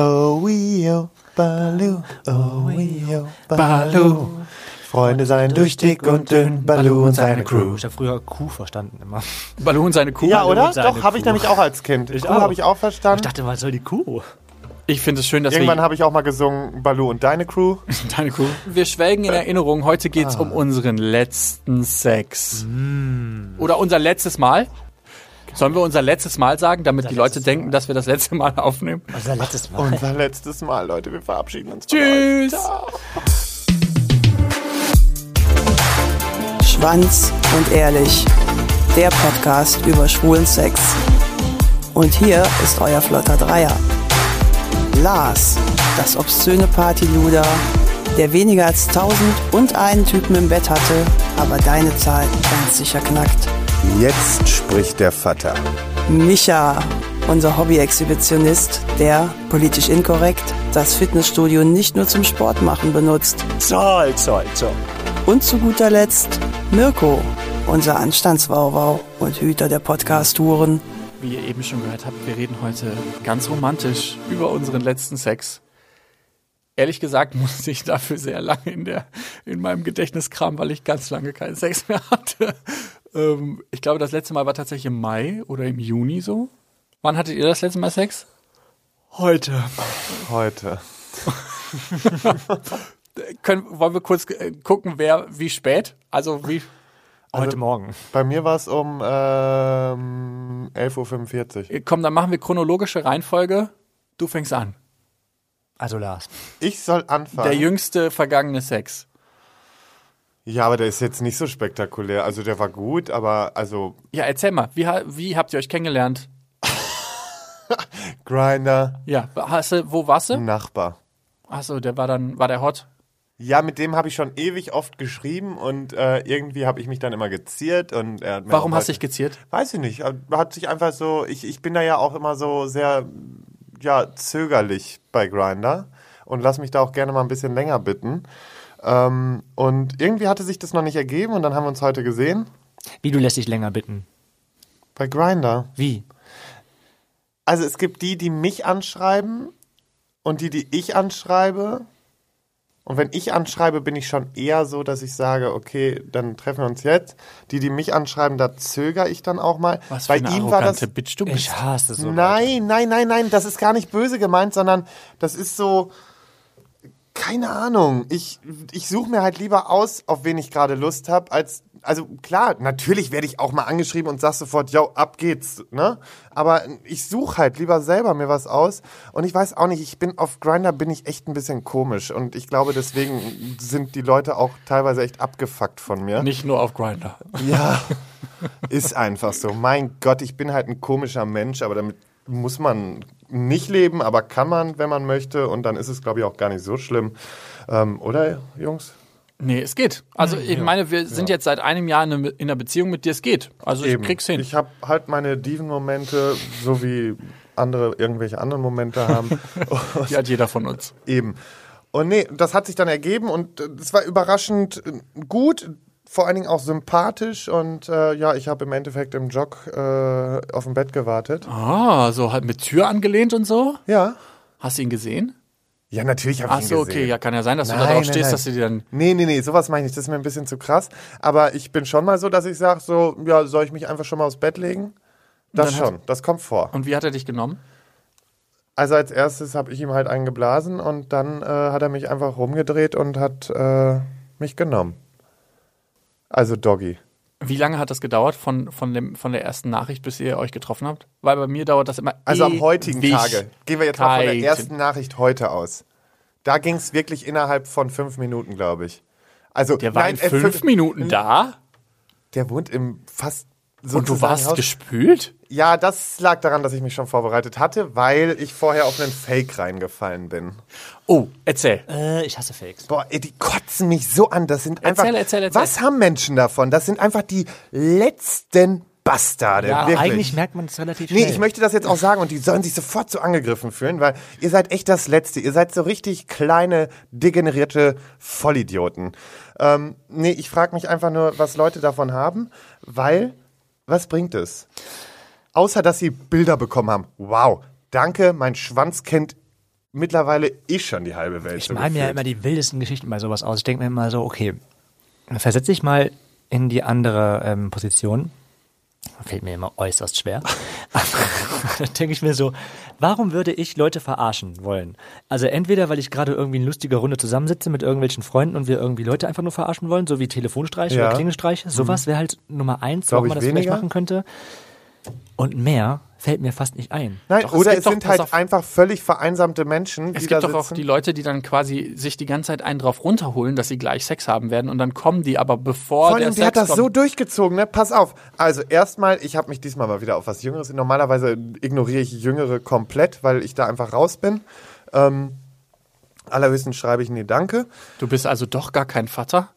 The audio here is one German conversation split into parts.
Oh, wio, Balu, oh, wio, Balu. Freunde seien durch dick und dünn, Balu und seine Crew. Ich habe früher Kuh verstanden immer. Baloo und seine Kuh. Ja, Balu oder? Doch, habe ich Crew. nämlich auch als Kind. Ich Crew auch. habe ich auch verstanden. Ich dachte, was soll die Kuh? Ich finde es schön, dass Irgendwann habe ich auch mal gesungen, Balu und deine Crew. deine Kuh. Wir schwelgen in Erinnerung. Heute geht's Ah. um unseren letzten Sex. Mm. Oder unser letztes Mal. Sollen wir unser letztes Mal sagen, damit die Leute denken, dass wir das letzte Mal aufnehmen? Also letztes Mal. Unser letztes Mal, Leute. Wir verabschieden uns. von Tschüss. Schwanz und ehrlich. Der Podcast über schwulen Sex. Und hier ist euer flotter Dreier. Lars, das obszöne Partyluder, der weniger als tausend und einen Typen im Bett hatte, aber deine Zahl ganz sicher knackt. Jetzt spricht der Vater. Micha, unser Hobby-Exhibitionist, der, politisch inkorrekt, das Fitnessstudio nicht nur zum Sport machen benutzt. Zoll, zoll, zoll. Und zu guter Letzt Mirko, unser Anstandswauwau und Hüter der Podcast-Touren. Wie ihr eben schon gehört habt, wir reden heute ganz romantisch über unseren letzten Sex. Ehrlich gesagt musste ich dafür sehr lange in, der, in meinem Gedächtnis kramen, weil ich ganz lange keinen Sex mehr hatte. Ähm, ich glaube, das letzte Mal war tatsächlich im Mai oder im Juni so. Wann hattet ihr das letzte Mal Sex? Heute. Heute. Können, wollen wir kurz äh, gucken, wer wie spät? Also wie. Heute Morgen. Bei mir war es um ähm, 11.45 Uhr. Komm, dann machen wir chronologische Reihenfolge. Du fängst an. Also Lars. Ich soll anfangen. Der jüngste vergangene Sex. ja, aber der ist jetzt nicht so spektakulär. Also der war gut, aber also Ja, erzähl mal, wie, wie habt ihr euch kennengelernt? Grinder, Ja, hast du, wo warst du? Nachbar. Achso, der war dann, war der hot? Ja, mit dem habe ich schon ewig oft geschrieben und äh, irgendwie habe ich mich dann immer geziert und er hat mir Warum hast du dich heute- geziert? Weiß ich nicht. Hat sich einfach so, ich, ich bin da ja auch immer so sehr, ja, zögerlich bei Grinder und lass mich da auch gerne mal ein bisschen länger bitten. Ähm, und irgendwie hatte sich das noch nicht ergeben und dann haben wir uns heute gesehen Wie du lässt dich länger bitten. bei Grinder. Wie? Also es gibt die, die mich anschreiben und die, die ich anschreibe. Und wenn ich anschreibe, bin ich schon eher so, dass ich sage, okay, dann treffen wir uns jetzt. Die, die mich anschreiben, da zögere ich dann auch mal. Was für Bei eine ihm war das. Bitch du bist. Ich hasse so. Nein, nein, nein, nein, das ist gar nicht böse gemeint, sondern das ist so, keine Ahnung. Ich, ich suche mir halt lieber aus, auf wen ich gerade Lust habe, als, also klar, natürlich werde ich auch mal angeschrieben und sag sofort, yo, ab geht's, ne? Aber ich suche halt lieber selber mir was aus und ich weiß auch nicht, ich bin auf Grinder bin ich echt ein bisschen komisch und ich glaube, deswegen sind die Leute auch teilweise echt abgefuckt von mir. Nicht nur auf Grinder. Ja, ist einfach so. Mein Gott, ich bin halt ein komischer Mensch, aber damit muss man nicht leben, aber kann man, wenn man möchte. Und dann ist es, glaube ich, auch gar nicht so schlimm. Ähm, oder, Jungs? Nee, es geht. Also ich meine, wir sind jetzt seit einem Jahr in, eine- in einer Beziehung mit dir, es geht. Also ich krieg's hin. Ich habe halt meine Diven-Momente, so wie andere irgendwelche anderen Momente haben. Die hat jeder von uns. Eben. Und nee, das hat sich dann ergeben und äh, es war überraschend äh, gut, vor allen Dingen auch sympathisch und äh, ja, ich habe im Endeffekt im Jog äh, auf dem Bett gewartet. Ah, so halt mit Tür angelehnt und so? Ja. Hast du ihn gesehen? Ja, natürlich habe Ach ich ihn so, gesehen. okay, ja, kann ja sein, dass du Nein, da drauf nein, stehst, nein. dass du dir dann. Nee, nee, nee, sowas meine ich nicht. Das ist mir ein bisschen zu krass. Aber ich bin schon mal so, dass ich sage, so, ja, soll ich mich einfach schon mal aufs Bett legen? Das schon, das kommt vor. Und wie hat er dich genommen? Also als erstes habe ich ihm halt einen geblasen und dann äh, hat er mich einfach rumgedreht und hat äh, mich genommen. Also Doggy. Wie lange hat das gedauert von, von, dem, von der ersten Nachricht, bis ihr euch getroffen habt? Weil bei mir dauert das immer. Also am heutigen. Tage. Gehen wir jetzt mal von der ersten Nachricht heute aus. Da ging es wirklich innerhalb von fünf Minuten, glaube ich. Also, Der war nein, in äh, fünf Minuten da Der wohnt im fast und du warst gespült? Ja, das lag daran, dass ich mich schon vorbereitet hatte, weil ich vorher auf einen Fake reingefallen bin. Oh, erzähl. Äh, ich hasse Fakes. Boah, ey, die kotzen mich so an. Das sind einfach. Erzähl, erzähl, erzähl. Was haben Menschen davon? Das sind einfach die letzten Bastarde. Ja, wirklich. eigentlich merkt man es relativ schnell. Nee, ich möchte das jetzt auch sagen und die sollen sich sofort so angegriffen fühlen, weil ihr seid echt das Letzte. Ihr seid so richtig kleine, degenerierte Vollidioten. Ähm, nee, ich frage mich einfach nur, was Leute davon haben, weil, was bringt es? Außer, dass sie Bilder bekommen haben. Wow, danke, mein Schwanz kennt mittlerweile eh schon die halbe Welt. Ich so male mir ja immer die wildesten Geschichten bei sowas aus. Ich denke mir immer so, okay, versetze ich mal in die andere ähm, Position. Fällt mir immer äußerst schwer. Dann denke ich mir so, warum würde ich Leute verarschen wollen? Also entweder, weil ich gerade irgendwie in lustiger Runde zusammensitze mit irgendwelchen Freunden und wir irgendwie Leute einfach nur verarschen wollen, so wie Telefonstreiche Ja. oder Klingelstreiche. Sowas wäre halt Nummer eins, warum man das vielleicht weniger. machen könnte. Und mehr fällt mir fast nicht ein. Nein, Doch, es oder gibt es doch- sind halt einfach völlig vereinsamte Menschen, Es die gibt doch auch sitzen. die Leute, die dann quasi sich die ganze Zeit einen drauf runterholen, dass sie gleich Sex haben werden und dann kommen die aber bevor Vor der allem, Sex der hat das kommt. so durchgezogen, ne? Pass auf. Also erstmal, ich habe mich diesmal mal wieder auf was Jüngeres. Normalerweise ignoriere ich Jüngere komplett, weil ich da einfach raus bin. Ähm, allerhöchstens schreibe ich nee, danke. Du bist also doch gar kein Vater?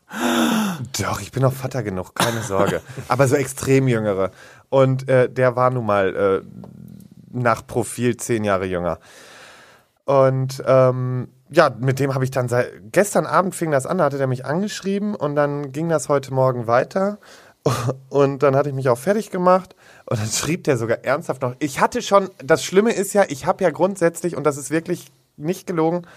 Doch, ich bin auch Vater genug, keine Sorge. Aber so extrem Jüngere. Und äh, der war nun mal äh, nach Profil zehn Jahre jünger. Und ähm, ja, mit dem habe ich dann seit gestern Abend fing das an, da hatte der mich angeschrieben und dann ging das heute Morgen weiter. Und dann hatte ich mich auch fertig gemacht und dann schrieb der sogar ernsthaft noch. Ich hatte schon, das Schlimme ist ja, ich habe ja grundsätzlich, und das ist wirklich nicht gelogen,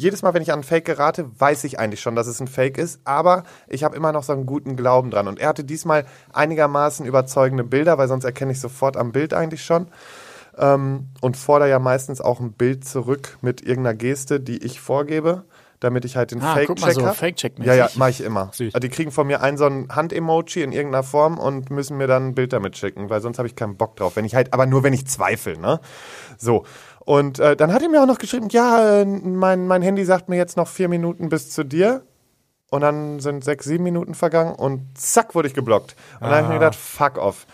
jedes Mal, wenn ich an ein Fake gerate, weiß ich eigentlich schon, dass es ein Fake ist, aber ich habe immer noch so einen guten Glauben dran. Und er hatte diesmal einigermaßen überzeugende Bilder, weil sonst erkenne ich sofort am Bild eigentlich schon. Ähm, und fordere ja meistens auch ein Bild zurück mit irgendeiner Geste, die ich vorgebe, damit ich halt den Ah, guck mal, Fake-Check so habe. Fake-Check-mäßig. Ja, ja, mache ich immer. Süß. Also die kriegen von mir ein so ein Hand-Emoji in irgendeiner Form und müssen mir dann ein Bild damit schicken, weil sonst habe ich keinen Bock drauf. Wenn ich halt, aber nur wenn ich zweifle, ne? So. Und äh, dann hat er mir auch noch geschrieben, ja, äh, mein, mein Handy sagt mir jetzt noch vier Minuten bis zu dir. Und dann sind sechs, sieben Minuten vergangen und zack, wurde ich geblockt. Und dann habe ich mir gedacht, fuck off.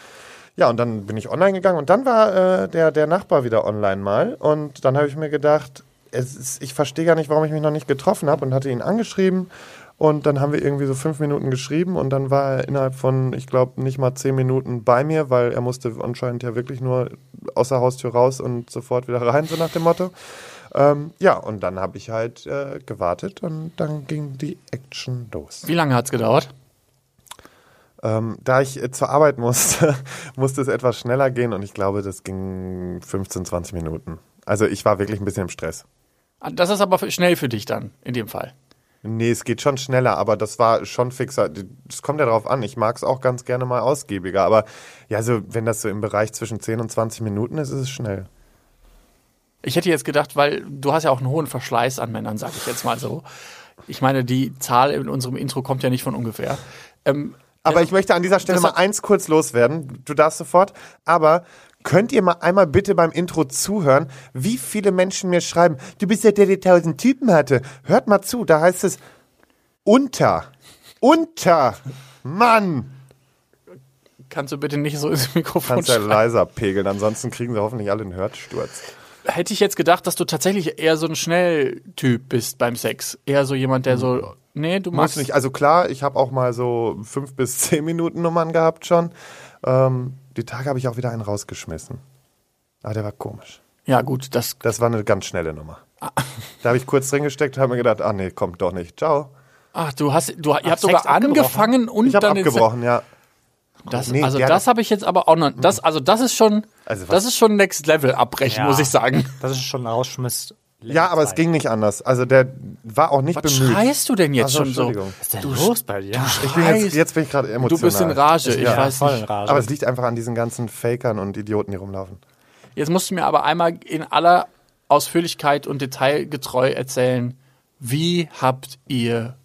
Ja, und dann bin ich online gegangen und dann war äh, der, der Nachbar wieder online mal. Und dann habe ich mir gedacht, es ist, ich verstehe gar nicht, warum ich mich noch nicht getroffen habe und hatte ihn angeschrieben. Und dann haben wir irgendwie so fünf Minuten geschrieben und dann war er innerhalb von, ich glaube, nicht mal zehn Minuten bei mir, weil er musste anscheinend ja wirklich nur aus der Haustür raus und sofort wieder rein, so nach dem Motto. Ähm, ja, und dann habe ich halt äh, gewartet und dann ging die Action los. Wie lange hat's gedauert? Ähm, da ich äh, zur Arbeit musste, musste es etwas schneller gehen und ich glaube, das ging 15, 20 Minuten. Also ich war wirklich ein bisschen im Stress. Ah, Das ist aber schnell für dich dann, in dem Fall. Nee, es geht schon schneller, aber das war schon fixer. Es kommt ja drauf an. Ich mag es auch ganz gerne mal ausgiebiger. Aber ja, so, wenn das so im Bereich zwischen 10 und 20 Minuten ist, ist es schnell. Ich hätte jetzt gedacht, weil du hast ja auch einen hohen Verschleiß an Männern, sag ich jetzt mal so. Ich meine, die Zahl in unserem Intro kommt ja nicht von ungefähr. Ähm, Aber ich möchte an dieser Stelle das mal eins kurz loswerden. Du darfst sofort. Aber könnt ihr mal einmal bitte beim Intro zuhören, wie viele Menschen mir schreiben, du bist ja der, der tausend Typen hatte. Hört mal zu, da heißt es unter. Unter. Mann. kannst du bitte nicht so ins Mikrofon Kannst ja leiser pegeln, ansonsten kriegen sie hoffentlich alle einen Hörsturz. Hätte ich jetzt gedacht, dass du tatsächlich eher so ein Schnelltyp bist beim Sex. Eher so jemand, der so, nee, du Muss machst nicht. Also klar, ich habe auch mal so fünf bis zehn Minuten Nummern gehabt schon. Ähm, die Tage habe ich auch wieder einen rausgeschmissen. Aber der war komisch. Ja, gut, das Das war eine ganz schnelle Nummer. Da habe ich kurz drin gesteckt und habe mir gedacht, ach nee, kommt doch nicht. Ciao. Ach, du hast, du, ihr habt sogar abgebrochen? angefangen und Ich habe dann abgebrochen, ja. Das, Nee, also das habe ich jetzt aber auch noch. Das, also das ist schon, Also das ist schon Next Level abbrechen, Ja. muss ich sagen. Das ist schon Rausschmiss. Ja, aber es ging nicht anders. Also der war auch nicht Was bemüht. schreist du denn jetzt Ach so, schon so? Entschuldigung. Was ist denn los bei dir? Ich bin jetzt, jetzt bin ich gerade emotional. Du bist in Rage, ich Ja, weiß voll nicht. in Rage. Aber es liegt einfach an diesen ganzen Fakern und Idioten, die rumlaufen. Jetzt musst du mir aber einmal in aller Ausführlichkeit und detailgetreu erzählen, wie habt ihr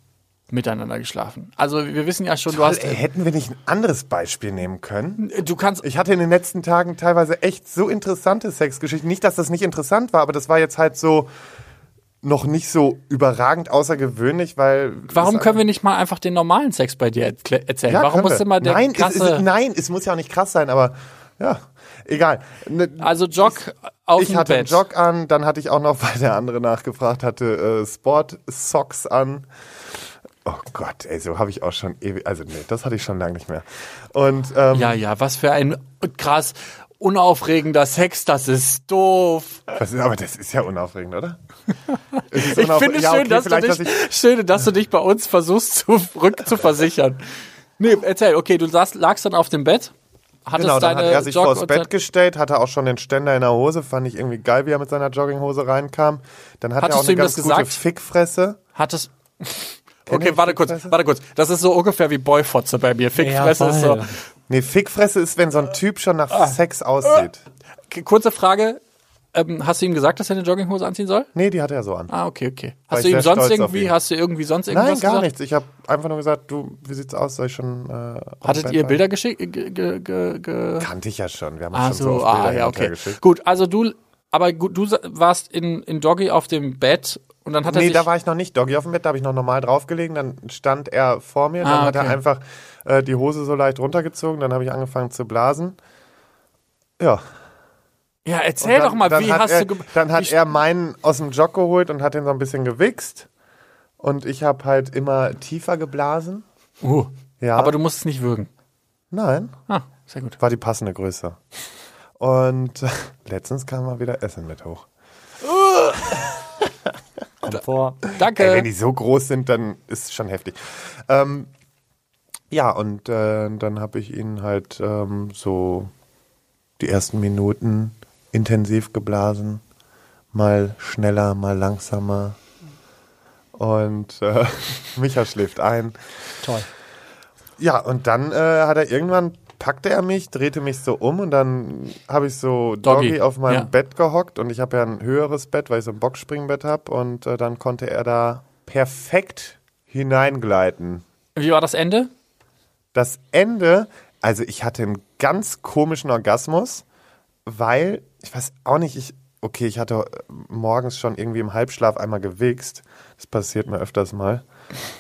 miteinander geschlafen? Also wir wissen ja schon, du hast, Ey, hätten wir nicht ein anderes Beispiel nehmen können? du kannst, Ich hatte in den letzten Tagen teilweise echt so interessante Sexgeschichten. Nicht, dass das nicht interessant war, aber das war jetzt halt so noch nicht so überragend außergewöhnlich, weil. warum können wir nicht mal einfach den normalen Sex bei dir erzählen? Ja, warum muss immer der nein, es, krasse, es, nein, es muss ja auch nicht krass sein, aber ja, egal. Ne, also Jog auf ich hatte einen Bett. Jog an, dann hatte ich auch noch, weil der andere nachgefragt hatte, äh, Sport-Socks an. Oh Gott, ey, so habe ich auch schon ewig, also nee, das hatte ich schon lange nicht mehr. Und ähm, Ja, ja, was für ein krass unaufregender Sex, das ist doof. das ist, aber das ist ja unaufregend, oder? Es ist Ich unauf- finde ja, schön, okay, dass du dich, dass ich- schön, dass du dich bei uns versuchst, zu, rückzuversichern. Nee, erzähl, okay, du saß, lagst dann auf dem Bett. hattest Genau, dann hat er sich Jog- vors Bett gestellt, hatte auch schon den Ständer in der Hose, fand ich irgendwie geil, wie er mit seiner Jogginghose reinkam. Dann hat Hattest er auch eine ganz gute gesagt? Fickfresse. Hattest. Okay, warte kurz, warte kurz. Das ist so ungefähr wie Boyfotze bei mir. Fickfresse ist so. Nee, Fickfresse ist, wenn so ein Typ schon nach Ah. Sex aussieht. Kurze Frage. Ähm, hast du ihm gesagt, dass er eine Jogginghose anziehen soll? Nee, die hat er so an. Ah, okay, okay. Hast du ihm sonst irgendwie, ihn. hast du irgendwie sonst irgendwas Nein, gar gesagt? nichts. Ich habe einfach nur gesagt, du, wie sieht's aus? Soll ich schon. Äh, Hattet ihr? Bilder geschickt? Ge, ge, ge, ge Kannte ich ja schon. Wir haben ah, schon so so, oft ah, Bilder ja, okay. geschickt. Gut, also du, aber gut, du warst in, in Doggy auf dem Bett und dann hat er Nee, da war ich noch nicht Doggy auf dem Bett, da habe ich noch normal draufgelegen. Dann stand er vor mir, dann Ah, hat er okay. einfach äh, die Hose so leicht runtergezogen, dann habe ich angefangen zu blasen. Ja. ja, erzähl dann- doch mal, wie hast er, du. Dann hat er meinen aus dem Jog geholt und hat den so ein bisschen gewichst. Und ich habe halt immer tiefer geblasen. Uh, Ja. Aber du musst es nicht würgen. Nein, Ah, sehr gut. war die passende Größe. Und letztens kam mal wieder Essen mit hoch. Kommt vor. Danke. Ey, wenn die so groß sind, dann ist es schon heftig. Ähm, ja, und äh, dann habe ich ihn halt ähm, so die ersten Minuten intensiv geblasen. Mal schneller, mal langsamer. Und äh, Micha schläft ein. Toll. Ja, und dann äh, hat er irgendwann packte er mich, drehte mich so um und dann habe ich so Doggy, Doggy, auf meinem ja. Bett gehockt und ich habe ja ein höheres Bett, weil ich so ein Boxspringbett habe und äh, dann konnte er da perfekt hineingleiten. Wie war das Ende? Das Ende, also ich hatte einen ganz komischen Orgasmus, weil, ich weiß auch nicht, ich, okay, ich hatte äh, morgens schon irgendwie im Halbschlaf einmal gewichst. Das passiert mir öfters mal.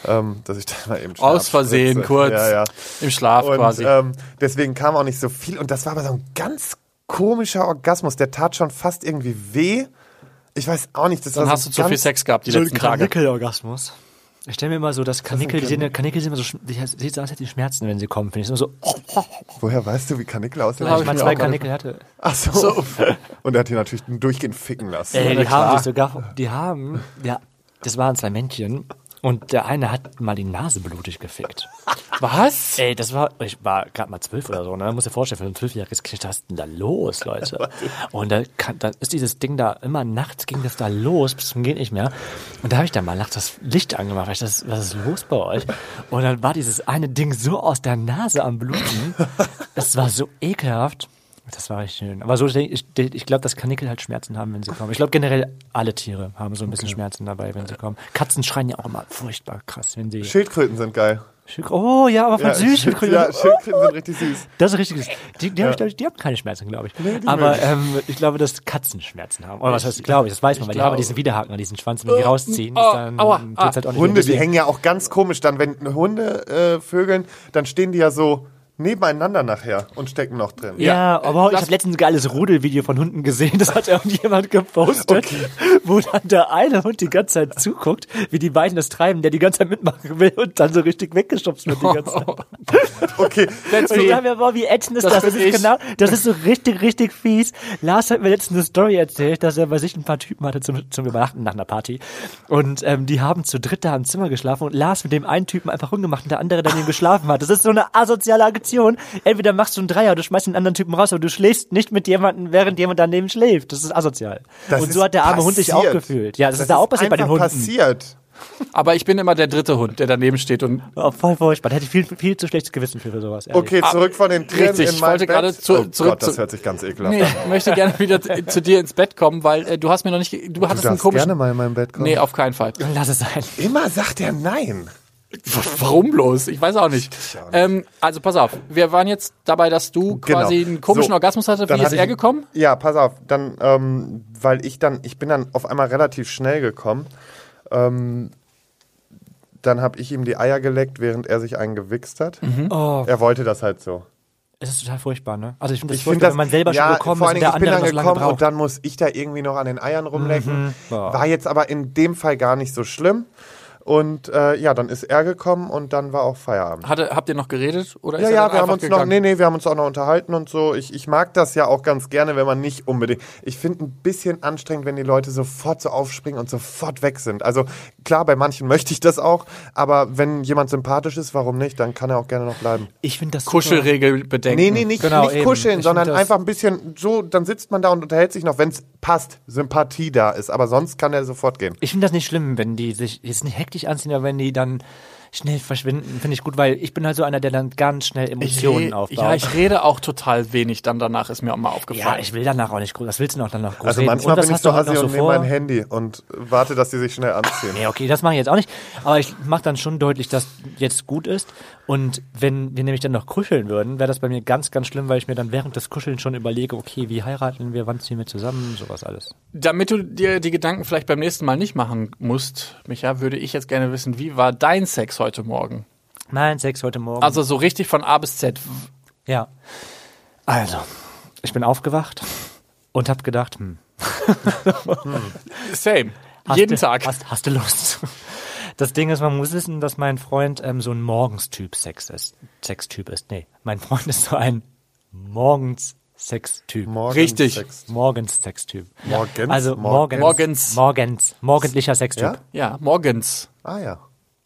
Ähm, dass ich dann mal eben Aus Versehen spritze. kurz Ja, ja. im Schlaf Und quasi. ähm, deswegen kam auch nicht so viel. Und das war aber so ein ganz komischer Orgasmus. Der tat schon fast irgendwie weh. Ich weiß auch nicht. Das Dann war hast so du zu viel Sex gehabt die So letzten Tage. Kanickel-Orgasmus. Ich stelle mir immer so, dass Kanickel, die sehen, Kanickel sind immer so, die sieht so aus, als hätten die Schmerzen, wenn sie kommen, finde ich. So, oh, Woher weißt du, wie Kanickel aussehen? hab ich ich mal zwei Kanickel hatte. Ach so. Und er hat die natürlich durchgehend ficken lassen. Ey, die haben sich sogar, die haben, ja, das waren zwei Männchen und der eine hat mal die Nase blutig gefickt. Was? Ey, das war, ich war gerade mal zwölf oder so, ne? Muss dir vorstellen, für ein zwölfjähriges Kind, was ist denn da los, Leute? Und da, kann, da ist dieses Ding da, immer nachts ging das da los, bis zum geht nicht mehr. Und da habe ich dann mal nachts das Licht angemacht, weil ich das, was ist los bei euch? Und dann war dieses eine Ding so aus der Nase am Bluten. Das war so ekelhaft. Das war echt schön. Aber so, ich, ich glaube, dass Kanickel halt Schmerzen haben, wenn sie kommen. Ich glaube generell alle Tiere haben so ein bisschen Schmerzen dabei, wenn sie kommen. Katzen schreien ja auch immer furchtbar krass, wenn sie. Schildkröten sind geil. Oh ja, aber von Ja, süß. Schild- ja, Schildkröten sind richtig süß. Das ist richtig süß. Die, die, hab ich, glaub ich, die haben keine Schmerzen, glaube ich. Aber ähm, ich glaube, dass Katzen Schmerzen haben. Oder was heißt, glaube ich, das weiß man, weil die haben ja diesen Widerhaken an diesen Schwanz, wenn die rausziehen, oh, dann aua, ah. halt auch nicht Hunde, die hängen ja auch ganz komisch dann, wenn Hunde äh, vögeln, dann stehen die ja so nebeneinander nachher und stecken noch drin. Ja, aber ich habe letztens ein geiles Rudelvideo von Hunden gesehen, das hat irgendjemand gepostet, wo dann der eine Hund die ganze Zeit zuguckt, wie die beiden das treiben, der die ganze Zeit mitmachen will und dann so richtig weggeschubst wird die ganze Zeit. Okay, Und ich dachte mir, boah, wie ätzend ist Das das? Das, ist ich. genau, das ist so richtig, richtig fies. Lars hat mir letztens eine Story erzählt, dass er bei sich ein paar Typen hatte zum, zum Übernachten nach einer Party. Und ähm, die haben zu dritt da im Zimmer geschlafen und Lars mit dem einen Typen einfach rumgemacht und der andere daneben geschlafen hat. Das ist so eine asoziale Aktion. Entweder machst du einen Dreier, du schmeißt den anderen Typen raus, aber du schläfst nicht mit jemandem, während jemand daneben schläft. Das ist asozial. das und so hat der arme Hund sich auch passiert. gefühlt. Ja, das, ist da auch passiert bei den Hunden. passiert. Aber ich bin immer der dritte Hund, der daneben steht und Oh, voll furchtbar. Da hätte ich viel, viel zu schlechtes Gewissen für, für sowas. ehrlich. Okay, zurück von den Tieren richtig, in ich mein wollte Bett. gerade zu- oh zurück Gott, das hört sich ganz ekelhaft nee, an. ich möchte gerne wieder zu, zu dir ins Bett kommen, weil äh, du hast mir noch nicht, du Du hattest einen komischen. gerne mal in mein Bett kommen. Nee, auf keinen Fall. Lass es sein. Immer sagt er nein. Warum bloß? Ich weiß auch nicht. Ähm, also pass auf, wir waren jetzt dabei, dass du quasi Genau. einen komischen So, Orgasmus hattest. Wie ist er ich- gekommen? Ja, pass auf, dann, ähm, weil ich dann, ich bin dann auf einmal relativ schnell gekommen. Ähm, dann habe ich ihm die Eier geleckt, während er sich einen gewichst hat. Oh, Er wollte das halt so. es ist total furchtbar, ne? Also ich finde das Ich furchtbar, finde wenn man selber ja, schon gekommen vor ist und der ich bin andere dann noch so gekommen und dann muss ich da irgendwie noch an den Eiern rumlecken. Boah. War jetzt aber in dem Fall gar nicht so schlimm. Und äh, ja, dann ist er gekommen und dann war auch Feierabend. Hatte, habt ihr noch geredet? Oder ist Ja, ja, wir haben uns noch, gegangen? nee, nee, wir haben uns auch noch unterhalten und so. Ich, ich mag das ja auch ganz gerne, wenn man nicht unbedingt. Ich finde ein bisschen anstrengend, wenn die Leute sofort so aufspringen und sofort weg sind. Also klar, bei manchen möchte ich das auch, aber wenn jemand sympathisch ist, warum nicht? Dann kann er auch gerne noch bleiben. Ich finde das. Kuschelregel bedenken. Nee, nee, nicht, Genau, nicht eben. kuscheln, Ich sondern einfach ein bisschen so, dann sitzt man da und unterhält sich noch, wenn es passt, Sympathie da ist. Aber sonst kann er sofort gehen. Ich finde das nicht schlimm, wenn die sich jetzt nicht hektisch anziehen, aber wenn die dann schnell verschwinden, finde ich gut, weil ich bin halt so einer, der dann ganz schnell Ich Emotionen re- aufbaut. Ja, ich rede auch total wenig dann danach, ist mir auch mal aufgefallen. ja, ich will danach auch nicht groß. Was willst du noch danach groß Also reden? manchmal bin ich hast so du halt und so nehme mein Handy und warte, dass die sich schnell anziehen. Nee, okay, das mache ich jetzt auch nicht. Aber ich mache dann schon deutlich, dass jetzt gut ist. Und wenn wir nämlich dann noch kuscheln würden, wäre das bei mir ganz, ganz schlimm, weil ich mir dann während des Kuscheln schon überlege, okay, wie heiraten wir, wann ziehen wir zusammen, sowas alles. Damit du dir die Gedanken vielleicht beim nächsten Mal nicht machen musst, Micha, würde ich jetzt gerne wissen, wie war dein Sex heute Morgen? Nein, Sex heute Morgen. Also so richtig von A bis Z. ja. Also, ich bin aufgewacht und habe gedacht, hm, Same. Hast Jeden du, Tag. Hast, hast du Lust? Das Ding ist, man muss wissen, dass mein Freund ähm, so ein Morgenstyp Sex ist. Sextyp ist. Nee, mein Freund ist so ein Morgens Sextyp. Morgens Richtig. Sex. Morgens Sextyp. Morgens? Also Morgens. morgens. Morgens. Morgendlicher Sextyp. Ja? Ja, morgens. Ah ja.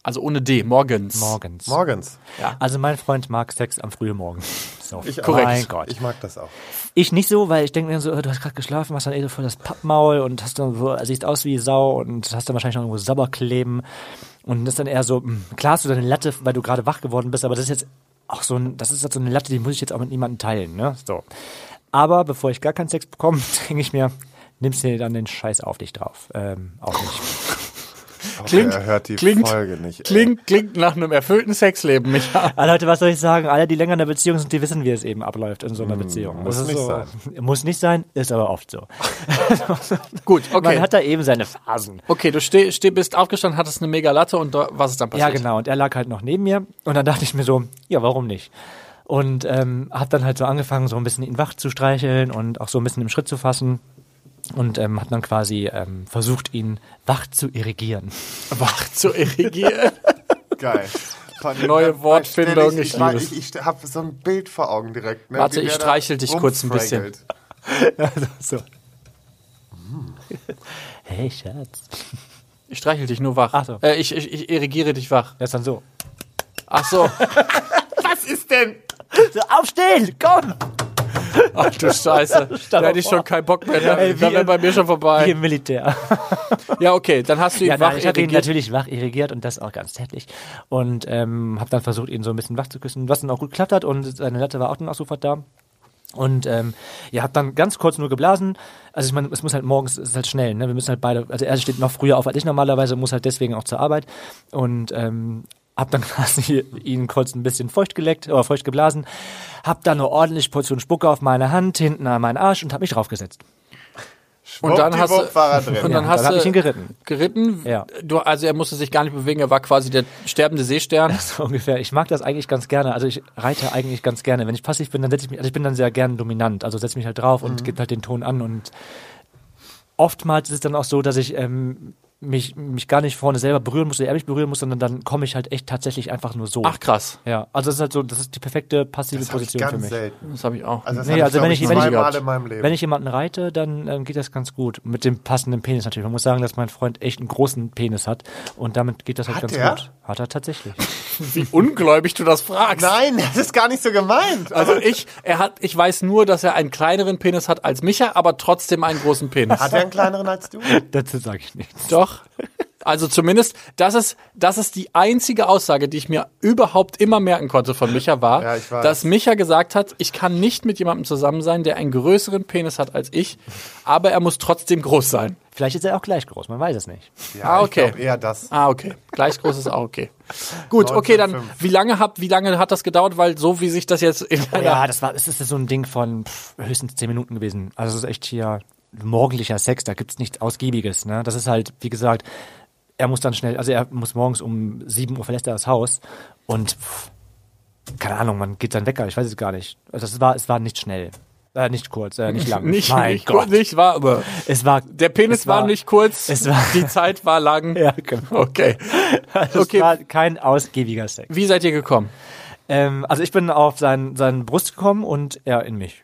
Also ohne D, morgens. Morgens. Morgens. Ja. Also mein Freund mag Sex am frühen Morgen. So. Ich auch. Mein Gott. Ich mag das auch. Ich nicht so, weil ich denke mir so, äh, du hast gerade geschlafen, hast dann eh so voll das Pappmaul und hast dann so, siehst aus wie Sau und hast dann wahrscheinlich noch irgendwo Sabberkleben. Und das ist dann eher so, mh, klar hast du deine Latte, weil du gerade wach geworden bist, aber das ist jetzt auch so ein, das ist jetzt so eine Latte, die muss ich jetzt auch mit niemandem teilen, ne? So. Aber bevor ich gar keinen Sex bekomme, denke ich mir, nimmst dir dann den Scheiß auf dich drauf. Ähm, auch nicht. Klingt- er hört die klingt- Folge nicht. ey. Klingt, klingt nach einem erfüllten Sexleben, Micha. Ah, Leute, was soll ich sagen? Alle, die länger in der Beziehung sind, die wissen, wie es eben abläuft in so einer Beziehung. Hm, muss Das ist nicht so, sein. Muss nicht sein, ist aber oft so. Gut, okay. Man hat da eben seine Phasen. Okay, du steh, steh, bist aufgestanden, hattest eine mega Latte und da, was ist dann Ja, passiert? genau. Und er lag halt noch neben mir. Und dann dachte ich mir so, ja, warum nicht? Und ähm, habe dann halt so angefangen, so ein bisschen ihn wach zu streicheln und auch so ein bisschen im Schritt zu fassen. Und ähm, hat dann quasi ähm, versucht, ihn wach zu irrigieren. Wach zu irrigieren. Geil. Neue Wortfindung, ich ich, ich, ich habe so ein Bild vor Augen direkt. Ne? Warte, Wie ich streichel dich kurz ein bisschen. rumfraggelt. so. Hey, Schatz. Ich streichel dich nur wach. Ach so. Äh, ich, ich, ich irrigiere dich wach. Das ist dann so. Ach so. Was ist denn? so aufstehen, komm! Ach du Scheiße. Da hätte ich schon keinen Bock mehr. Ne? Ey, wie da wäre bei mir schon Wie vorbei. im Militär. Ja, okay, dann hast du ihn Ja, wach nein, ich habe ihn natürlich wach irrigiert und das auch ganz tätlich. Und ähm, habe dann versucht, ihn so ein bisschen wach zu küssen, was dann auch gut geklappt hat und seine Latte war auch dann auch sofort da. Und ähm, ja, hab dann ganz kurz nur geblasen. Also ich meine, es muss halt morgens, es ist halt schnell, ne? Wir müssen halt beide, also er steht noch früher auf als ich normalerweise, muss halt deswegen auch zur Arbeit. Und ähm, hab dann quasi ihn kurz ein bisschen feucht geleckt oder feucht geblasen, hab dann eine ordentliche Portion Spucke auf meine Hand, hinten an meinen Arsch und hab mich draufgesetzt. Und dann hast war er du, drin. und dann Ja, hast dann hab ich ihn geritten. geritten. Ja. Du, also er musste sich gar nicht bewegen, er war quasi der sterbende Seestern. So ungefähr. Ich mag das eigentlich ganz gerne. Also ich reite eigentlich ganz gerne. Wenn ich passiv bin, dann setze ich mich, also ich bin dann sehr gern dominant. Also setze mich halt drauf und gebe halt den Ton an und oftmals ist es dann auch so, dass ich ähm, mich, mich gar nicht vorne selber berühren muss oder er mich berühren muss, sondern dann komme ich halt echt tatsächlich einfach nur so. Ach krass, Ja, also das ist halt so, das ist die perfekte passive Das habe ich Position für ganz mich. selten. das habe ich auch. Also das Nee, also ich, wenn ich- wenn ich- in meinem Leben. Wenn ich jemanden reite, dann ähm, geht das ganz gut. Mit dem passenden Penis natürlich. Man muss sagen, dass mein Freund echt einen großen Penis hat und damit geht das halt Hat ganz er? gut. Hat er tatsächlich. Wie ungläubig du das fragst. Nein, das ist gar nicht so gemeint. Also ich, er hat, ich weiß nur, dass er einen kleineren Penis hat als Micha, aber trotzdem einen großen Penis. Hat er einen kleineren als du? Dazu sage ich nichts. Doch. Also zumindest, das ist, das ist die einzige Aussage, die ich mir überhaupt immer merken konnte von Micha war, Ja, dass Micha gesagt hat, ich kann nicht mit jemandem zusammen sein, der einen größeren Penis hat als ich, aber er muss trotzdem groß sein. Vielleicht ist er auch gleich groß, man weiß es nicht. Ja, Ah, okay. Ich eher das. Ah, okay. Gleich groß ist auch okay. Gut, okay, dann 1905. wie lange hab, wie lange hat das gedauert? Weil so wie sich das jetzt in Oh ja, das war, es ist so ein Ding von pff, höchstens zehn Minuten gewesen. Also es ist echt hier morgendlicher Sex, da gibt's nichts Ausgiebiges. Ne? Das ist halt, wie gesagt, er muss dann schnell, also er muss morgens um 7 Uhr verlässt er das Haus und keine Ahnung, man geht dann Wecker, ich weiß es gar nicht. Also es war, es war nicht schnell. Äh, nicht kurz, äh, nicht lang. Nicht, mein nicht, Gott. nicht war, aber Es war, der Penis es war, nicht kurz, es war- die Zeit war lang. ja, genau. Okay. Es Okay. war kein ausgiebiger Sex. Wie seid ihr gekommen? Ähm, also ich bin auf sein, seine Brust gekommen und er in mich.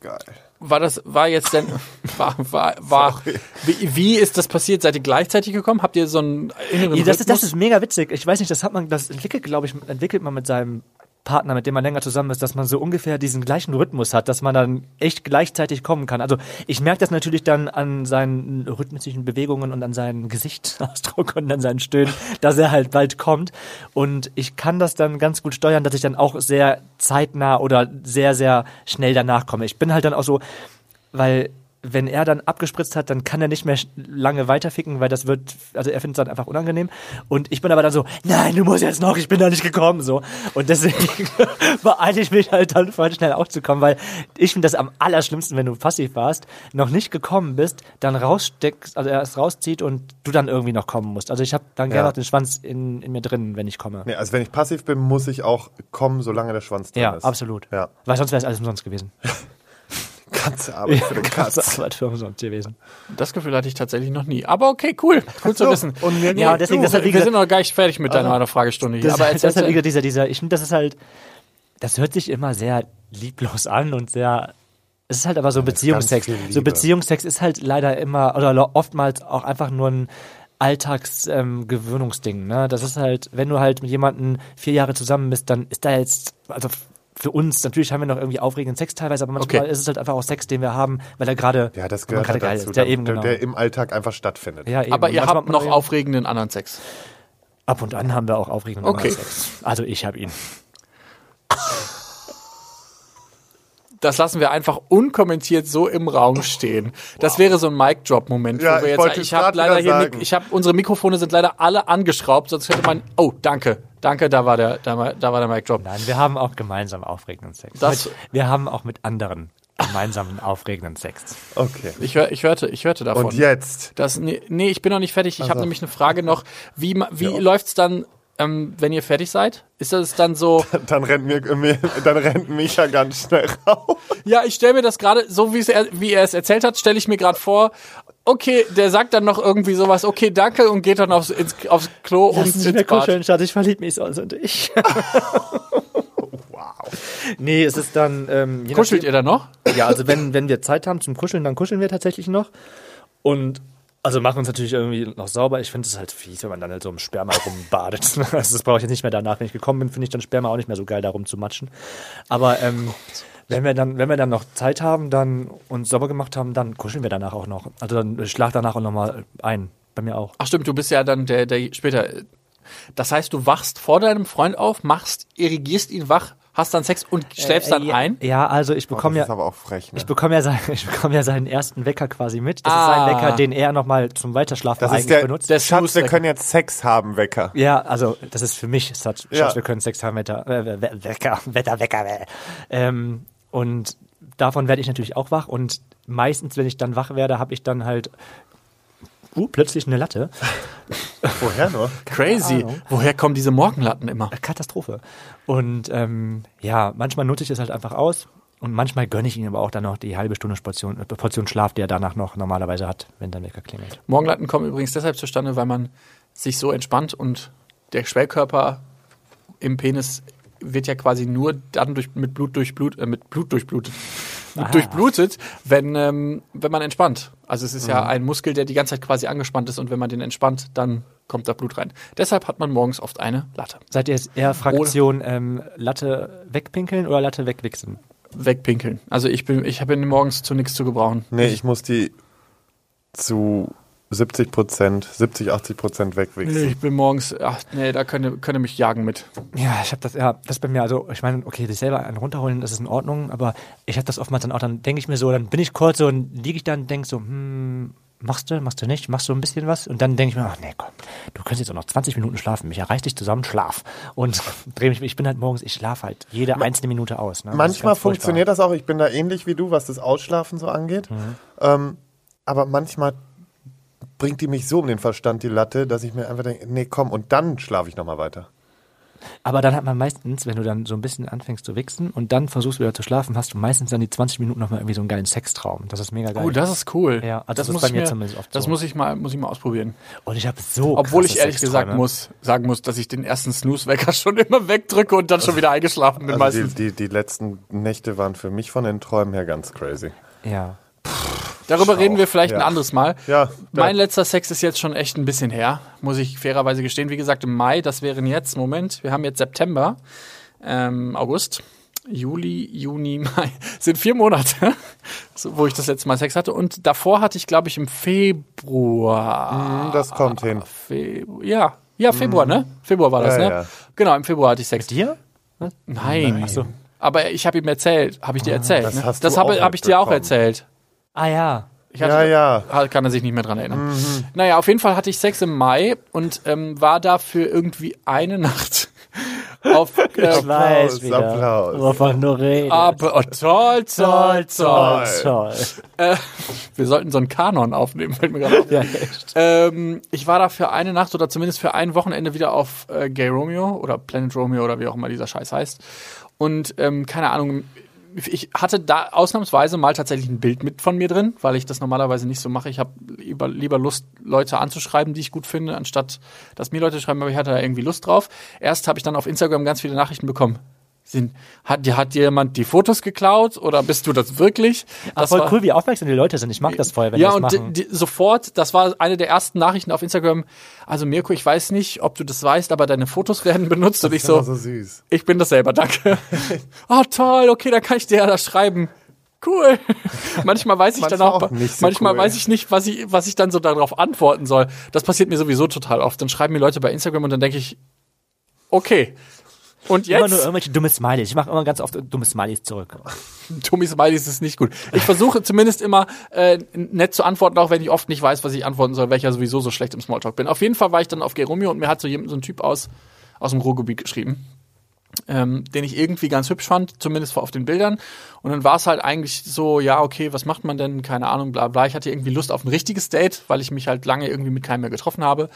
Geil. War das, war jetzt denn, war, war, war, wie, wie ist das passiert? Seid ihr gleichzeitig gekommen? Habt ihr so einen inneren Ja, das, ist, das ist mega witzig. Ich weiß nicht, das hat man, das entwickelt, glaube ich, entwickelt man mit seinem Partner, mit dem man länger zusammen ist, dass man so ungefähr diesen gleichen Rhythmus hat, dass man dann echt gleichzeitig kommen kann. Also ich merke das natürlich dann an seinen rhythmischen Bewegungen und an seinem Gesichtsausdruck und an seinen Stöhnen, dass er halt bald kommt. Und ich kann das dann ganz gut steuern, dass ich dann auch sehr zeitnah oder sehr, sehr schnell danach komme. Ich bin halt dann auch so, weil wenn er dann abgespritzt hat, dann kann er nicht mehr lange weiterficken, weil das wird, also er findet es dann einfach unangenehm. Und ich bin aber dann so, nein, du musst jetzt noch, ich bin da nicht gekommen, so. Und deswegen beeile ich mich halt dann voll schnell aufzukommen, weil ich finde das am allerschlimmsten, wenn du passiv warst, noch nicht gekommen bist, dann raussteckst, also er es rauszieht und du dann irgendwie noch kommen musst. Also ich habe dann gerne Ja. noch den Schwanz in, in mir drin, wenn ich komme. Nee, also wenn ich passiv bin, muss ich auch kommen, solange der Schwanz drin Ja, ist. absolut. Ja. Weil sonst wäre es alles umsonst gewesen. Ganze Arbeit für den Katz. Das war für umsonst gewesen. Das Gefühl hatte ich tatsächlich noch nie. Aber okay, cool. Cool zu wissen. und mir- Ja, deswegen, du, das wie wir sind noch gar nicht fertig mit deiner Fragestunde hier. Das, Aber das ist halt wieder dieser, dieser, ich finde, das ist halt, das hört sich immer sehr lieblos an und sehr, es ist halt aber so viel Liebe. So Beziehungsex ist halt leider immer, oder oftmals auch einfach nur ein Alltagsgewöhnungsding. Ähm, ne? Das ist halt, wenn du halt mit jemandem vier Jahre zusammen bist, dann ist da jetzt, also für uns, natürlich haben wir noch irgendwie aufregenden Sex teilweise, aber manchmal Okay. ist es halt einfach auch Sex, den wir haben, weil er gerade Ja, das gehört gerade halt geil dazu, ist. Ja, der, eben genau. der, der im Alltag einfach stattfindet. ja, eben. aber Und ihr habt noch aufregenden anderen Sex. Ab und an haben wir auch aufregenden Okay. Sex. Also ich habe ihn. Das lassen wir einfach unkommentiert so im Raum stehen. Das wäre so ein Mic-Drop-Moment, Ja, wo wir ich jetzt, ich es habe leider hier, sagen. Ich habe unsere Mikrofone sind leider alle angeschraubt, sonst hätte man, oh, danke, danke, da war der, da war, da war der Mic-Drop. Nein, wir haben auch gemeinsam aufregenden Sex. Das- mit, wir haben auch mit anderen gemeinsamen aufregenden Sex. Okay. Ich, ich hörte, ich hörte davon. Und jetzt? Das, nee, nee, ich bin noch nicht fertig. Ich habe Also. nämlich eine Frage noch. Wie, wie läuft's dann, ähm, wenn ihr fertig seid? Ist das dann so? Dann rennt, mir, mir, dann rennt Micha ganz schnell raus. ja, ich stelle mir das gerade, so wie, es er, wie er es erzählt hat, stelle ich mir gerade vor, okay, der sagt dann noch irgendwie sowas, okay, danke, und geht dann aufs, ins, aufs Klo und ins Bad. Schatz, ich verlieb mich sonst und ich. Wow. nee, es ist dann, ähm, Kuschelt ihr nachdem- dann noch? Ja, also wenn, wenn wir Zeit haben zum Kuscheln, dann kuscheln wir tatsächlich noch. Und also machen uns natürlich irgendwie noch sauber. Ich finde es halt fies, wenn man dann halt so im Sperma rumbadet. Also das brauche ich jetzt nicht mehr danach. Wenn ich gekommen bin, finde ich dann Sperma auch nicht mehr so geil, darum zu matschen. Aber ähm, wenn wir dann, wenn wir dann noch Zeit haben, dann uns sauber gemacht haben, dann kuscheln wir danach auch noch. Also dann schlag danach auch nochmal ein. Bei mir auch. Ach stimmt, du bist ja dann der, der später. Das heißt, du wachst vor deinem Freund auf, machst, irrigierst ihn wach, hast dann Sex und schläfst dann ja, ein? Ja, also ich Oh, bekomme das ja. ist aber auch frech. Ne? Ich bekomme ja, sein, ich bekomme ja seinen ersten Wecker quasi mit. Das Ah. ist sein Wecker, den er nochmal zum Weiterschlafen das eigentlich ist der, benutzt. Der Schatz, wir können jetzt Sex haben, Wecker. Ja, also das ist für mich, Schatz, Ja. Schatz wir können Sex haben, Wetter, äh, We- Wecker, Wetterwecker. Äh. Ähm, und davon werde ich natürlich auch wach. Und meistens, wenn ich dann wach werde, habe ich dann halt uh, plötzlich eine Latte. Woher nur? Crazy. Woher kommen diese Morgenlatten immer? Katastrophe. Und ähm, ja, manchmal nutze ich es halt einfach aus. Und manchmal gönne ich ihm aber auch dann noch die halbe Stunde Portion, äh, Portion Schlaf, die er danach noch normalerweise hat, wenn der Wecker klingelt. Morgenlatten kommen übrigens deshalb zustande, weil man sich so entspannt und der Schwellkörper im Penis wird ja quasi nur dann durch, mit Blut durchblut, äh, mit Blut durchblutet, Ah. durchblutet, wenn, ähm, wenn man entspannt. Also es ist Mhm. ja ein Muskel, der die ganze Zeit quasi angespannt ist und wenn man den entspannt, dann kommt da Blut rein. Deshalb hat man morgens oft eine Latte. Seid ihr jetzt eher Fraktion ähm, Latte wegpinkeln oder Latte wegwichsen? Wegpinkeln. Also ich bin, ich bin morgens zu nichts zu gebrauchen. Nee, ich muss die zu 70 Prozent, 70, 80 Prozent Nee, wegwichsen. ich bin morgens, ach nee, da könnt ihr, könnt ihr mich jagen mit. Ja, ich habe das, ja, das bei mir, also ich meine, okay, sich selber einen runterholen, das ist in Ordnung, aber ich habe das oftmals dann auch, dann denke ich mir so, dann bin ich kurz so und liege ich dann und denke so, hm, machst du, machst du nicht, machst du ein bisschen was? Und dann denke ich mir, ach nee, komm, du könntest jetzt auch noch 20 Minuten schlafen, mich erreicht dich zusammen, schlaf. Und drehe mich, ich bin halt morgens, ich schlafe halt jede einzelne Minute aus. Ne? Das Manchmal furchtbar. funktioniert das auch. Ich bin da ähnlich wie du, was das Ausschlafen so angeht. Ähm, aber manchmal bringt die mich so um den Verstand, die Latte, dass ich mir einfach denke, nee, komm, und dann schlafe ich nochmal weiter. Aber dann hat man meistens, wenn du dann so ein bisschen anfängst zu wichsen und dann versuchst wieder zu schlafen, hast du meistens dann die 20 Minuten nochmal irgendwie so einen geilen Sextraum. Das ist mega geil. Oh, das ist cool. Ja, also das das, ist muss bei ich mir mir, zumindest oft Das so. muss ich mal, muss ich mal ausprobieren. und ich habe so Obwohl ich ehrlich gesagt muss, sagen muss, dass ich den ersten Snooze-Wecker schon immer wegdrücke und dann schon wieder eingeschlafen bin Also die, meistens. die, die letzten Nächte waren für mich von den Träumen her ganz crazy. Ja. Darüber reden wir vielleicht ein Ja. anderes Mal. Ja, Mein letzter Sex ist jetzt schon echt ein bisschen her, muss ich fairerweise gestehen. Wie gesagt, im Mai, das wären jetzt, Moment, wir haben jetzt September, ähm, August, Juli, Juni, Mai, sind vier Monate, wo ich das letzte Mal Sex hatte. Und davor hatte ich, glaube ich, im Februar. Hm, Das kommt hin. Februar ja, ja, Februar, ne? Februar war das, Ja, ne? ja. Genau, im Februar hatte ich Sex. Dir? Nein. Aber ich habe ihm erzählt, habe ich dir erzählt. das ne? das habe hab ich dir auch erzählt. Ah ja. Ich Ja, ja. Kann er sich nicht mehr dran erinnern. Naja, auf jeden Fall hatte ich Sex im Mai und ähm, war dafür irgendwie eine Nacht auf. Äh, Applaus, Applaus. Einfach nur reden. aber, oh, toll, toll, toll. toll. Wir sollten so einen Kanon aufnehmen, fällt mir gerade auf. Ja, echt. Ähm, ich war da für eine Nacht oder zumindest für ein Wochenende wieder auf äh, Gay Romeo oder Planet Romeo oder wie auch immer dieser Scheiß heißt. Und ähm, keine Ahnung, ich hatte da ausnahmsweise mal tatsächlich ein Bild mit von mir drin, weil ich das normalerweise nicht so mache. Ich habe lieber, lieber Lust, Leute anzuschreiben, die ich gut finde, anstatt dass mir Leute schreiben, aber ich hatte da irgendwie Lust drauf. Erst habe ich dann auf Instagram ganz viele Nachrichten bekommen. Sind, hat, dir- hat dir jemand die Fotos geklaut oder bist du das wirklich? Das voll war- cool, wie aufmerksam die Leute sind. Ich mag das voll, wenn ja, die und das machen. die, sofort, das war eine der ersten Nachrichten auf Instagram. Also Mirko, ich weiß nicht, ob du das weißt, aber deine Fotos werden benutzt. Und ich so, so süß. ich bin das selber, danke. oh, toll, okay, dann kann ich dir ja das schreiben. Cool. Manchmal weiß ich dann auch nicht so manchmal cool. weiß ich nicht, was ich, was ich dann so darauf antworten soll. Das passiert mir sowieso total oft. Dann schreiben mir Leute bei Instagram und dann denke ich, okay. Und Immer jetzt? nur irgendwelche dumme Smileys. Ich mache immer ganz oft dumme Smileys zurück. Tommy Smileys ist nicht gut. Ich versuche zumindest immer äh, nett zu antworten, auch wenn ich oft nicht weiß, was ich antworten soll, weil ich ja sowieso so schlecht im Smalltalk bin. Auf jeden Fall war ich dann auf Geromeo und mir hat so, jemand, so ein Typ aus, aus dem Ruhrgebiet geschrieben, ähm, den ich irgendwie ganz hübsch fand, zumindest auf den Bildern. Und dann war es halt eigentlich so, ja, okay, was macht man denn? Keine Ahnung, bla bla. Ich hatte irgendwie Lust auf ein richtiges Date, weil ich mich halt lange irgendwie mit keinem mehr getroffen habe.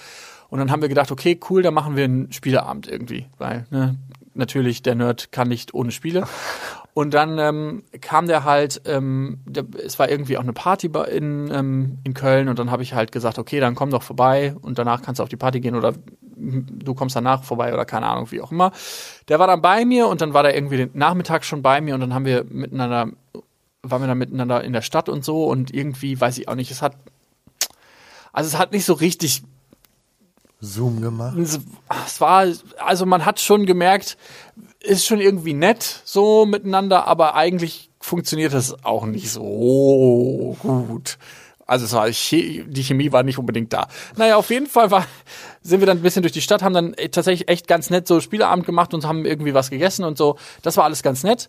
Und dann haben wir gedacht, okay, cool, dann machen wir einen Spieleabend irgendwie, weil ne, natürlich der Nerd kann nicht ohne Spiele. Und dann ähm, kam der halt, ähm, der, es war irgendwie auch eine Party in, ähm, in Köln und dann habe ich halt gesagt, okay, dann komm doch vorbei und danach kannst du auf die Party gehen oder mm, du kommst danach vorbei oder keine Ahnung, wie auch immer. Der war dann bei mir und dann war der irgendwie den Nachmittag schon bei mir und dann haben wir miteinander, waren wir dann miteinander in der Stadt und so und irgendwie, weiß ich auch nicht, es hat, also es hat nicht so richtig Zoom gemacht. es war, also man hat schon gemerkt, ist schon irgendwie nett so miteinander, aber eigentlich funktioniert das auch nicht so gut. Also es war, die Chemie war nicht unbedingt da. Naja, auf jeden Fall war, sind wir dann ein bisschen durch die Stadt, haben dann tatsächlich echt ganz nett so Spieleabend gemacht und haben irgendwie was gegessen und so. Das war alles ganz nett.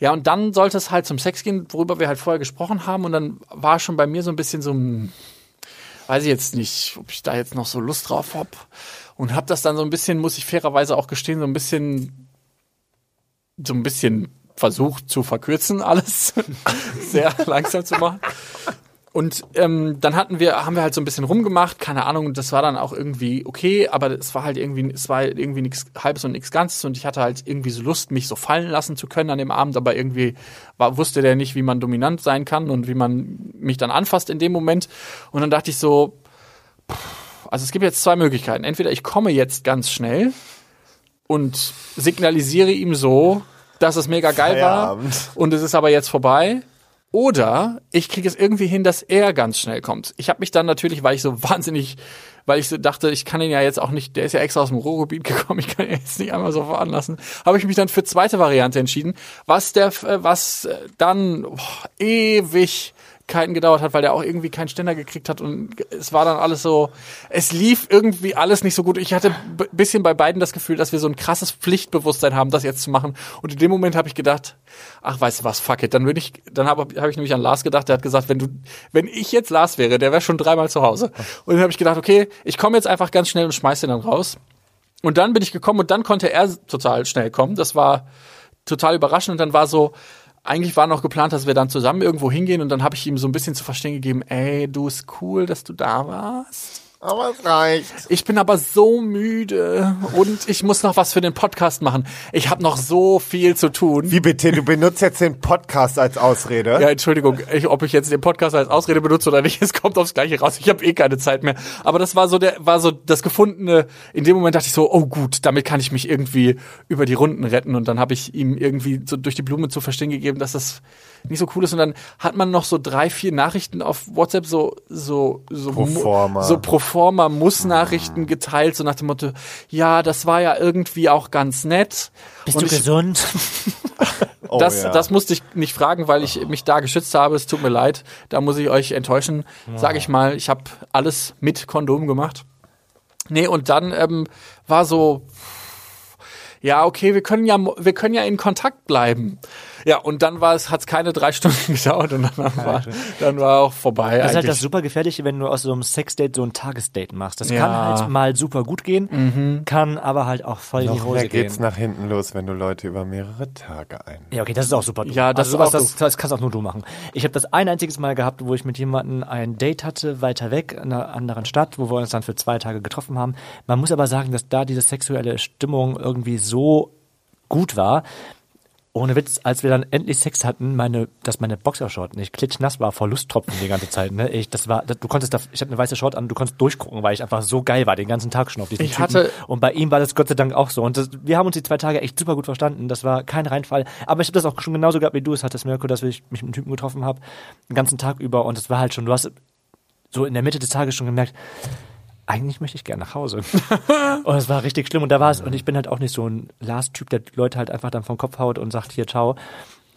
Ja, und dann sollte es halt zum Sex gehen, worüber wir halt vorher gesprochen haben. Und dann war schon bei mir so ein bisschen so, hm, weiß ich jetzt nicht, ob ich da jetzt noch so Lust drauf hab. Und hab das dann so ein bisschen, muss ich fairerweise auch gestehen, so ein bisschen, so ein bisschen versucht zu verkürzen, alles sehr langsam zu machen. Und ähm, dann hatten wir, haben wir halt so ein bisschen rumgemacht, keine Ahnung, das war dann auch irgendwie okay, aber es war halt irgendwie, es war irgendwie nichts Halbes und nichts Ganzes und ich hatte halt irgendwie so Lust, mich so fallen lassen zu können an dem Abend, aber irgendwie war, wusste der nicht, wie man dominant sein kann und wie man mich dann anfasst in dem Moment. Und dann dachte ich so, pff, also es gibt jetzt zwei Möglichkeiten. Entweder ich komme jetzt ganz schnell und signalisiere ihm so, dass es mega geil war Feierabend. und es ist aber jetzt vorbei. Oder ich kriege es irgendwie hin, dass er ganz schnell kommt. Ich habe mich dann natürlich, weil ich so wahnsinnig, weil ich so dachte, ich kann ihn ja jetzt auch nicht, der ist ja extra aus dem Ruhrgebiet gekommen, ich kann ihn jetzt nicht einmal so veranlassen, habe ich mich dann für zweite Variante entschieden, was der, äh, was äh, dann boah, ewig Ewigkeiten gedauert hat, weil der auch irgendwie keinen Ständer gekriegt hat und es war dann alles so, es lief irgendwie alles nicht so gut. Ich hatte ein bisschen bei beiden das Gefühl, dass wir so ein krasses Pflichtbewusstsein haben, das jetzt zu machen. Und in dem Moment habe ich gedacht, ach, weißt du was, fuck it. Dann würde ich, dann habe hab ich nämlich an Lars gedacht, der hat gesagt, wenn du, wenn ich jetzt Lars wäre, der wäre schon dreimal zu Hause. Und dann habe ich gedacht, okay, ich komme jetzt einfach ganz schnell und schmeiß den dann raus. Und dann bin ich gekommen und dann konnte er total schnell kommen. Das war total überraschend und dann war so, eigentlich war noch geplant, dass wir dann zusammen irgendwo hingehen und dann habe ich ihm so ein bisschen zu verstehen gegeben, ey, du ist cool, dass du da warst. Aber es reicht. Ich bin aber so müde und ich muss noch was für den Podcast machen. Ich habe noch so viel zu tun. Wie bitte? Du benutzt jetzt den Podcast als Ausrede? Ja, Entschuldigung, ich, ob ich jetzt den Podcast als Ausrede benutze oder nicht, es kommt aufs Gleiche raus. Ich habe eh keine Zeit mehr. Aber das war so der, war so das gefundene. In dem Moment dachte ich so, oh gut, damit kann ich mich irgendwie über die Runden retten. Und dann habe ich ihm irgendwie so durch die Blume zu verstehen gegeben, dass das nicht so cool ist. Und dann hat man noch so drei, vier Nachrichten auf WhatsApp so so so Proforma. so Proforma Muss-Nachrichten geteilt, so nach dem Motto, ja, das war ja irgendwie auch ganz nett. Bist Und du ich, gesund? Oh, das, ja. das musste ich nicht fragen, weil ich mich da geschützt habe. Es tut mir leid. Da muss ich euch enttäuschen. Sag ich mal, ich habe alles mit Kondom gemacht. Nee, und dann ähm, war so, ja, okay, wir können ja, wir können ja in Kontakt bleiben. Ja, und dann war es, hat es keine drei Stunden gedauert und dann war, dann war auch vorbei. Das ist halt das super gefährliche, wenn du aus so einem Sexdate so ein Tagesdate machst. Das Ja. kann halt mal super gut gehen, kann aber halt auch voll in die Noch Hose mehr geht's gehen. nach hinten los, wenn du Leute über mehrere Tage ein. Ja, okay, das ist auch super. Ja, das also ist sowas, auch das, das kannst auch nur du machen. Ich habe das ein einziges Mal gehabt, wo ich mit jemandem ein Date hatte, weiter weg, in einer anderen Stadt, wo wir uns dann für zwei Tage getroffen haben. Man muss aber sagen, dass da diese sexuelle Stimmung irgendwie so gut war. Ohne Witz, als wir dann endlich Sex hatten, meine, dass meine Boxershort nicht klitschnass war vor Lusttropfen die ganze Zeit. Ne? Ich, das war, das, du konntest da, ich hatte eine weiße Short an, du konntest durchgucken, weil ich einfach so geil war den ganzen Tag schon auf diesen Ich Typen. hatte- und bei ihm war das Gott sei Dank auch so. Und das, wir haben uns die zwei Tage echt super gut verstanden. Das war kein Reinfall. Aber ich habe das auch schon genauso gehabt, wie du es hattest, Mirko, dass ich mich mit einem Typen getroffen habe, den ganzen Tag über. Und es war halt schon, du hast so in der Mitte des Tages schon gemerkt, eigentlich möchte ich gerne nach Hause. und es war richtig schlimm. Und da war es, und ich bin halt auch nicht so ein Last-Typ, der Leute halt einfach dann vom Kopf haut und sagt, hier, ciao.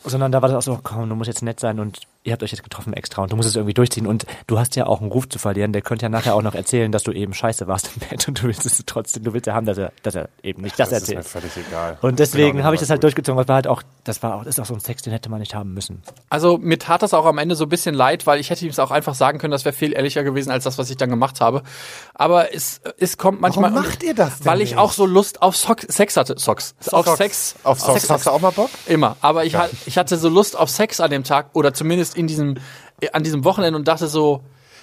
Sondern da war das auch so, komm, du musst jetzt nett sein und ihr habt euch jetzt getroffen extra und du musst es irgendwie durchziehen. Und du hast ja auch einen Ruf zu verlieren, der könnte ja nachher auch noch erzählen, dass du eben scheiße warst im Bett und du willst es trotzdem, du willst ja haben, dass er, dass er eben nicht das, Das ist mir erzählt. völlig egal. Und deswegen habe ich das halt gut. durchgezogen. Das war halt auch, das war auch, das ist auch so ein Sex, den hätte man nicht haben müssen. Also mir tat das auch am Ende so ein bisschen leid, weil ich hätte ihm es auch einfach sagen können, das wäre viel ehrlicher gewesen als das, was ich dann gemacht habe. Aber es, es kommt manchmal. Warum macht ihr das denn Weil ich nicht? auch so Lust auf Sock, Sex hatte. Socks. Auf Socks. Sex. Auf Socks. Hast du auch mal Bock? Immer. Aber ich, ha- ich hatte so Lust auf Sex an dem Tag oder zumindest in diesem, äh, an diesem Wochenende und dachte so,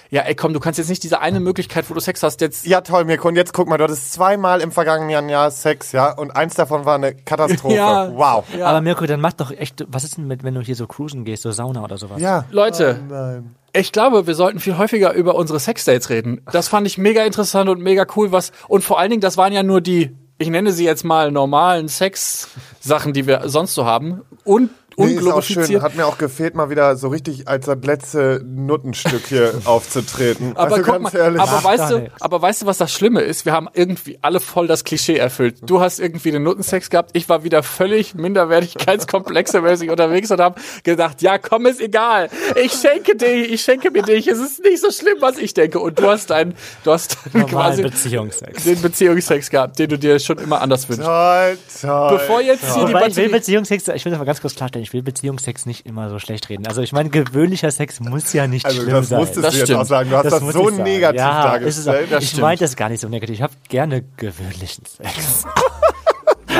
ja, ey, komm, du kannst jetzt nicht diese eine Möglichkeit, wo du Sex hast, jetzt. Ja, toll, Mirko. Und jetzt guck mal, du hattest zweimal im vergangenen Jahr Sex, ja? Und eins davon war eine Katastrophe. Ja. Wow. Ja. Aber Mirko, dann mach doch echt, was ist denn mit, wenn du hier so cruisen gehst, so Sauna oder sowas? Ja. Leute, Oh nein. ich glaube, wir sollten viel häufiger über unsere Sexdates reden. Das fand ich mega interessant und mega cool, was, und vor allen Dingen, das waren ja nur die, ich nenne sie jetzt mal normalen Sex-Sachen, die wir sonst so haben. Und, Nee, ist auch schön. unglorifiziert. Hat mir auch gefehlt, mal wieder so richtig als das letzte Nuttenstück hier aufzutreten. Aber also guck ganz mal, ehrlich. aber Ach, weißt du, aber weißt du, was das Schlimme ist? Wir haben irgendwie alle voll das Klischee erfüllt. Du hast irgendwie den Nuttensex gehabt, ich war wieder völlig minderwertigkeitskomplexemäßig unterwegs und habe gedacht, ja, komm, ist egal. Ich schenke dir, ich schenke mir dich. Es ist nicht so schlimm, was ich denke. Und du hast dein, du hast Normalen quasi Beziehungsex. den Beziehungsex gehabt, den du dir schon immer anders wünschst. toll, toll. Bevor jetzt hier die Wobei, ich will Batterie, Beziehungsex, ich will das mal ganz kurz klarstellen, ich will Beziehungsex nicht immer so schlecht reden. Also ich meine, gewöhnlicher Sex muss ja nicht also schlimm das sein. musstest Das du jetzt auch sagen. Du hast das, muss so negativ ja, dargestellt. Das Ich meine das gar nicht so negativ. Ich habe gerne gewöhnlichen Sex.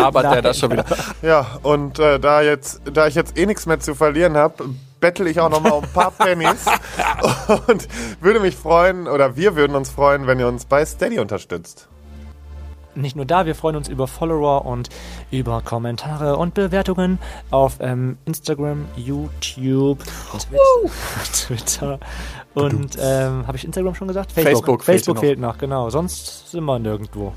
labert der Nein. das schon wieder. Ja, und äh, da jetzt, da ich jetzt eh nichts mehr zu verlieren habe, bettel ich auch noch mal um ein paar Pennies und würde mich freuen oder wir würden uns freuen, wenn ihr uns bei Steady unterstützt. Nicht nur da, wir freuen uns über Follower und über Kommentare und Bewertungen auf ähm, Instagram, YouTube, Twitter, Twitter und ähm, habe ich Instagram schon gesagt? Facebook fehlt Facebook noch. fehlt noch, genau. Sonst sind wir nirgendwo.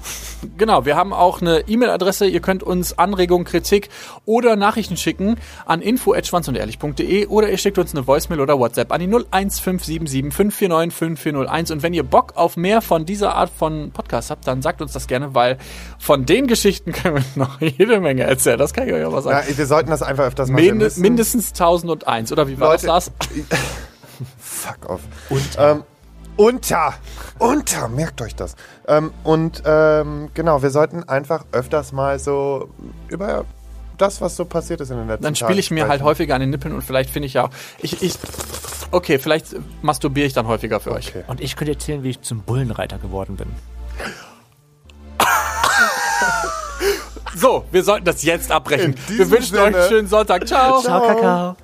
Genau, wir haben auch eine E-Mail-Adresse. Ihr könnt uns Anregungen, Kritik oder Nachrichten schicken an info@schwanzundehrlich.de oder ihr schickt uns eine Voicemail oder WhatsApp an die 01577 549 5401 und wenn ihr Bock auf mehr von dieser Art von Podcast habt, dann sagt uns das gerne, weil von den Geschichten können wir noch jede Menge erzählen. Das kann ich euch aber Ja, sagen. wir sollten das einfach öfters Minde, müssen- mindestens 1001 oder wie war Leute- das? Fuck off. Ähm, unter. Unter. Merkt euch das. Ähm, und ähm, genau, wir sollten einfach öfters mal so über das, was so passiert ist in den letzten Dann spiele ich Tagen mir halt häufiger an den Nippeln und vielleicht finde ich ja auch. Ich, ich, okay, vielleicht masturbiere ich dann häufiger für euch. Okay. Und ich könnte erzählen, wie ich zum Bullenreiter geworden bin. So, wir sollten das jetzt abbrechen. Wir wünschen euch Sinne- einen schönen Sonntag. Ciao. Ciao, Kakao.